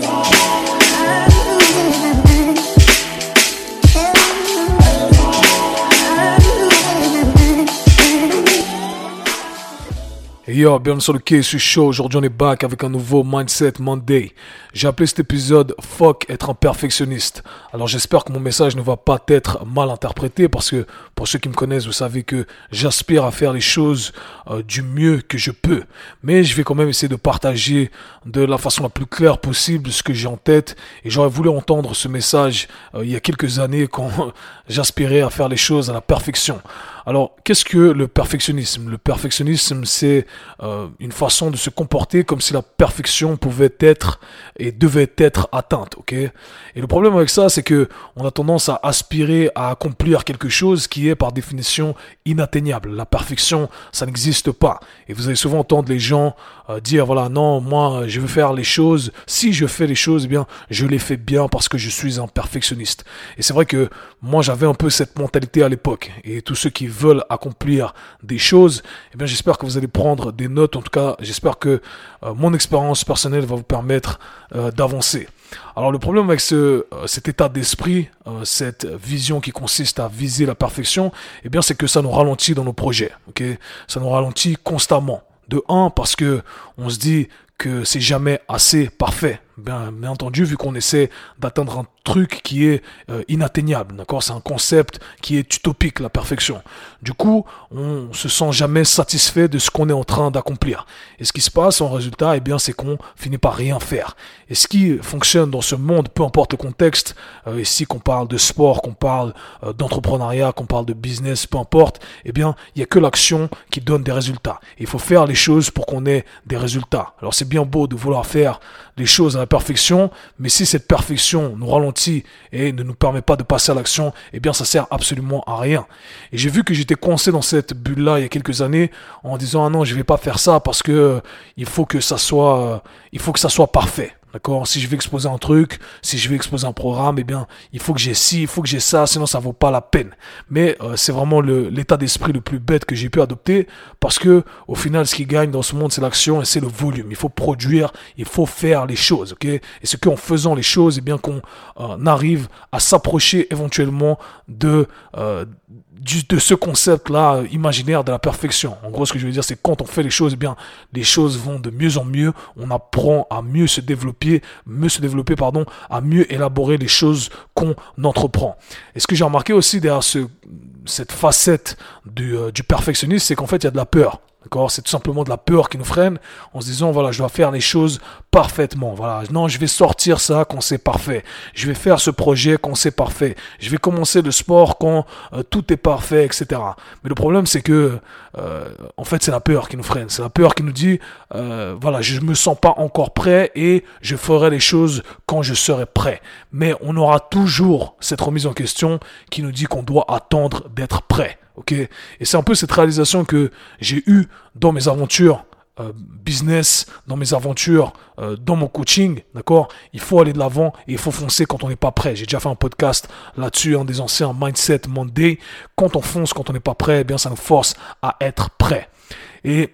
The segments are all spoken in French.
Lord. Yo, bienvenue sur le quai, je suis chaud. Aujourd'hui, on est back avec un nouveau Mindset Monday. J'ai appelé cet épisode Fuck être un perfectionniste. Alors, j'espère que mon message ne va pas être mal interprété parce que pour ceux qui me connaissent, vous savez que j'aspire à faire les choses euh, du mieux que je peux. Mais je vais quand même essayer de partager de la façon la plus claire possible ce que j'ai en tête. Et j'aurais voulu entendre ce message euh, il y a quelques années quand j'aspirais à faire les choses à la perfection. Alors, qu'est-ce que le perfectionnisme? Le perfectionnisme, c'est euh, une façon de se comporter comme si la perfection pouvait être et devait être atteinte, ok? Et le problème avec ça, c'est que on a tendance à aspirer à accomplir quelque chose qui est par définition inatteignable. La perfection, ça n'existe pas. Et vous allez souvent entendre les gens euh, dire voilà, non, moi, je veux faire les choses. Si je fais les choses, eh bien, je les fais bien parce que je suis un perfectionniste. Et c'est vrai que moi, j'avais un peu cette mentalité à l'époque. Et tous ceux qui veulent accomplir des choses, eh bien, j'espère que vous allez prendre des notes. En tout cas, j'espère que euh, mon expérience personnelle va vous permettre euh, d'avancer. Alors le problème avec euh, cet état d'esprit, cette vision qui consiste à viser la perfection, eh bien c'est que ça nous ralentit dans nos projets. Ok, ça nous ralentit constamment. De un parce que on se dit que c'est jamais assez parfait. Bien, bien entendu, vu qu'on essaie d'atteindre un truc qui est euh, inatteignable, d'accord? C'est un concept qui est utopique, la perfection. Du coup, on se sent jamais satisfait de ce qu'on est en train d'accomplir. Et ce qui se passe en résultat, eh bien, c'est qu'on finit par rien faire. Et ce qui fonctionne dans ce monde, peu importe le contexte, euh, ici qu'on parle de sport, qu'on parle euh, d'entrepreneuriat, qu'on parle de business, peu importe, eh bien, il y a que l'action qui donne des résultats. il faut faire les choses pour qu'on ait des résultats. Alors c'est bien beau de vouloir faire les choses à la perfection, mais si cette perfection nous ralentit et ne nous permet pas de passer à l'action, eh bien ça sert absolument à rien. Et j'ai vu que j'étais coincé dans cette bulle-là il y a quelques années en disant ah non je vais pas faire ça parce que euh, il faut que ça soit euh, il faut que ça soit parfait. D'accord? Si je vais exposer un truc, si je vais exposer un programme, eh bien, il faut que j'ai ci, il faut que j'ai ça, sinon ça vaut pas la peine. Mais euh, c'est vraiment l'état d'esprit le plus bête que j'ai pu adopter parce que au final, ce qui gagne dans ce monde, c'est l'action et c'est le volume. Il faut produire, il faut faire les choses, ok? Et c'est qu'en faisant les choses, eh bien, qu'on euh, arrive à s'approcher éventuellement de euh, de ce concept-là imaginaire de la perfection. En gros, ce que je veux dire, c'est quand on fait les choses, eh bien, les choses vont de mieux en mieux. On apprend à mieux se développer, mieux se développer, pardon, à mieux élaborer les choses qu'on entreprend. Et ce que j'ai remarqué aussi derrière ce, cette facette du, euh, du perfectionnisme, c'est qu'en fait, il y a de la peur. C'est tout simplement de la peur qui nous freine en se disant voilà, je dois faire les choses parfaitement. Voilà, non, je vais sortir ça quand c'est parfait. Je vais faire ce projet quand c'est parfait. Je vais commencer le sport quand euh, tout est parfait, etc. Mais le problème, c'est que euh, en fait, c'est la peur qui nous freine. C'est la peur qui nous dit euh, voilà, je me sens pas encore prêt et je ferai les choses quand je serai prêt. Mais on aura toujours cette remise en question qui nous dit qu'on doit attendre d'être prêt. Ok Et c'est un peu cette réalisation que j'ai eue dans mes aventures euh, business, dans mes aventures, euh, dans mon coaching, d'accord? Il faut aller de l'avant et il faut foncer quand on n'est pas prêt. J'ai déjà fait un podcast là-dessus, un des anciens Mindset Monday. Quand on fonce, quand on n'est pas prêt, eh bien ça nous force à être prêt. Et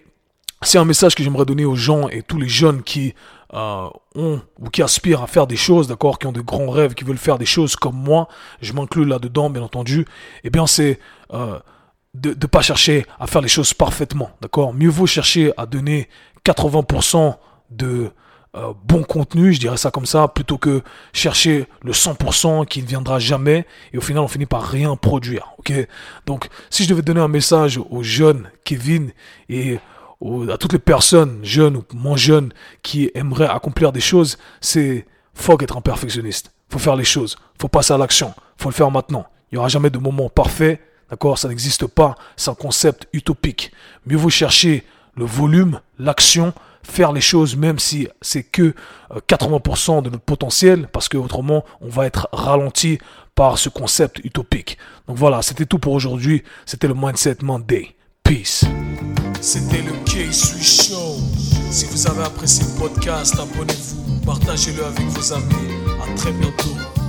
c'est un message que j'aimerais donner aux gens et tous les jeunes qui euh, ont ou qui aspirent à faire des choses, d'accord, qui ont de grands rêves, qui veulent faire des choses comme moi, je m'inclus là-dedans, bien entendu, eh bien c'est euh, de ne pas chercher à faire les choses parfaitement, d'accord. Mieux vaut chercher à donner 80% de euh, bon contenu, je dirais ça comme ça, plutôt que chercher le 100% qui ne viendra jamais et au final on finit par rien produire, ok. Donc si je devais donner un message aux jeunes Kevin et à toutes les personnes, jeunes ou moins jeunes, qui aimeraient accomplir des choses, c'est faut être un perfectionniste. Faut faire les choses. Faut passer à l'action. Faut le faire maintenant. Il n'y aura jamais de moment parfait. D'accord? Ça n'existe pas. C'est un concept utopique. Mieux vaut chercher le volume, l'action, faire les choses même si c'est que 80% euh, de notre potentiel parce que autrement on va être ralenti par ce concept utopique. Donc voilà, c'était tout pour aujourd'hui. C'était le Mindset Monday. Peace. C'était le K-Sui Show. Si vous avez apprécié le podcast, abonnez-vous, partagez-le avec vos amis. À très bientôt.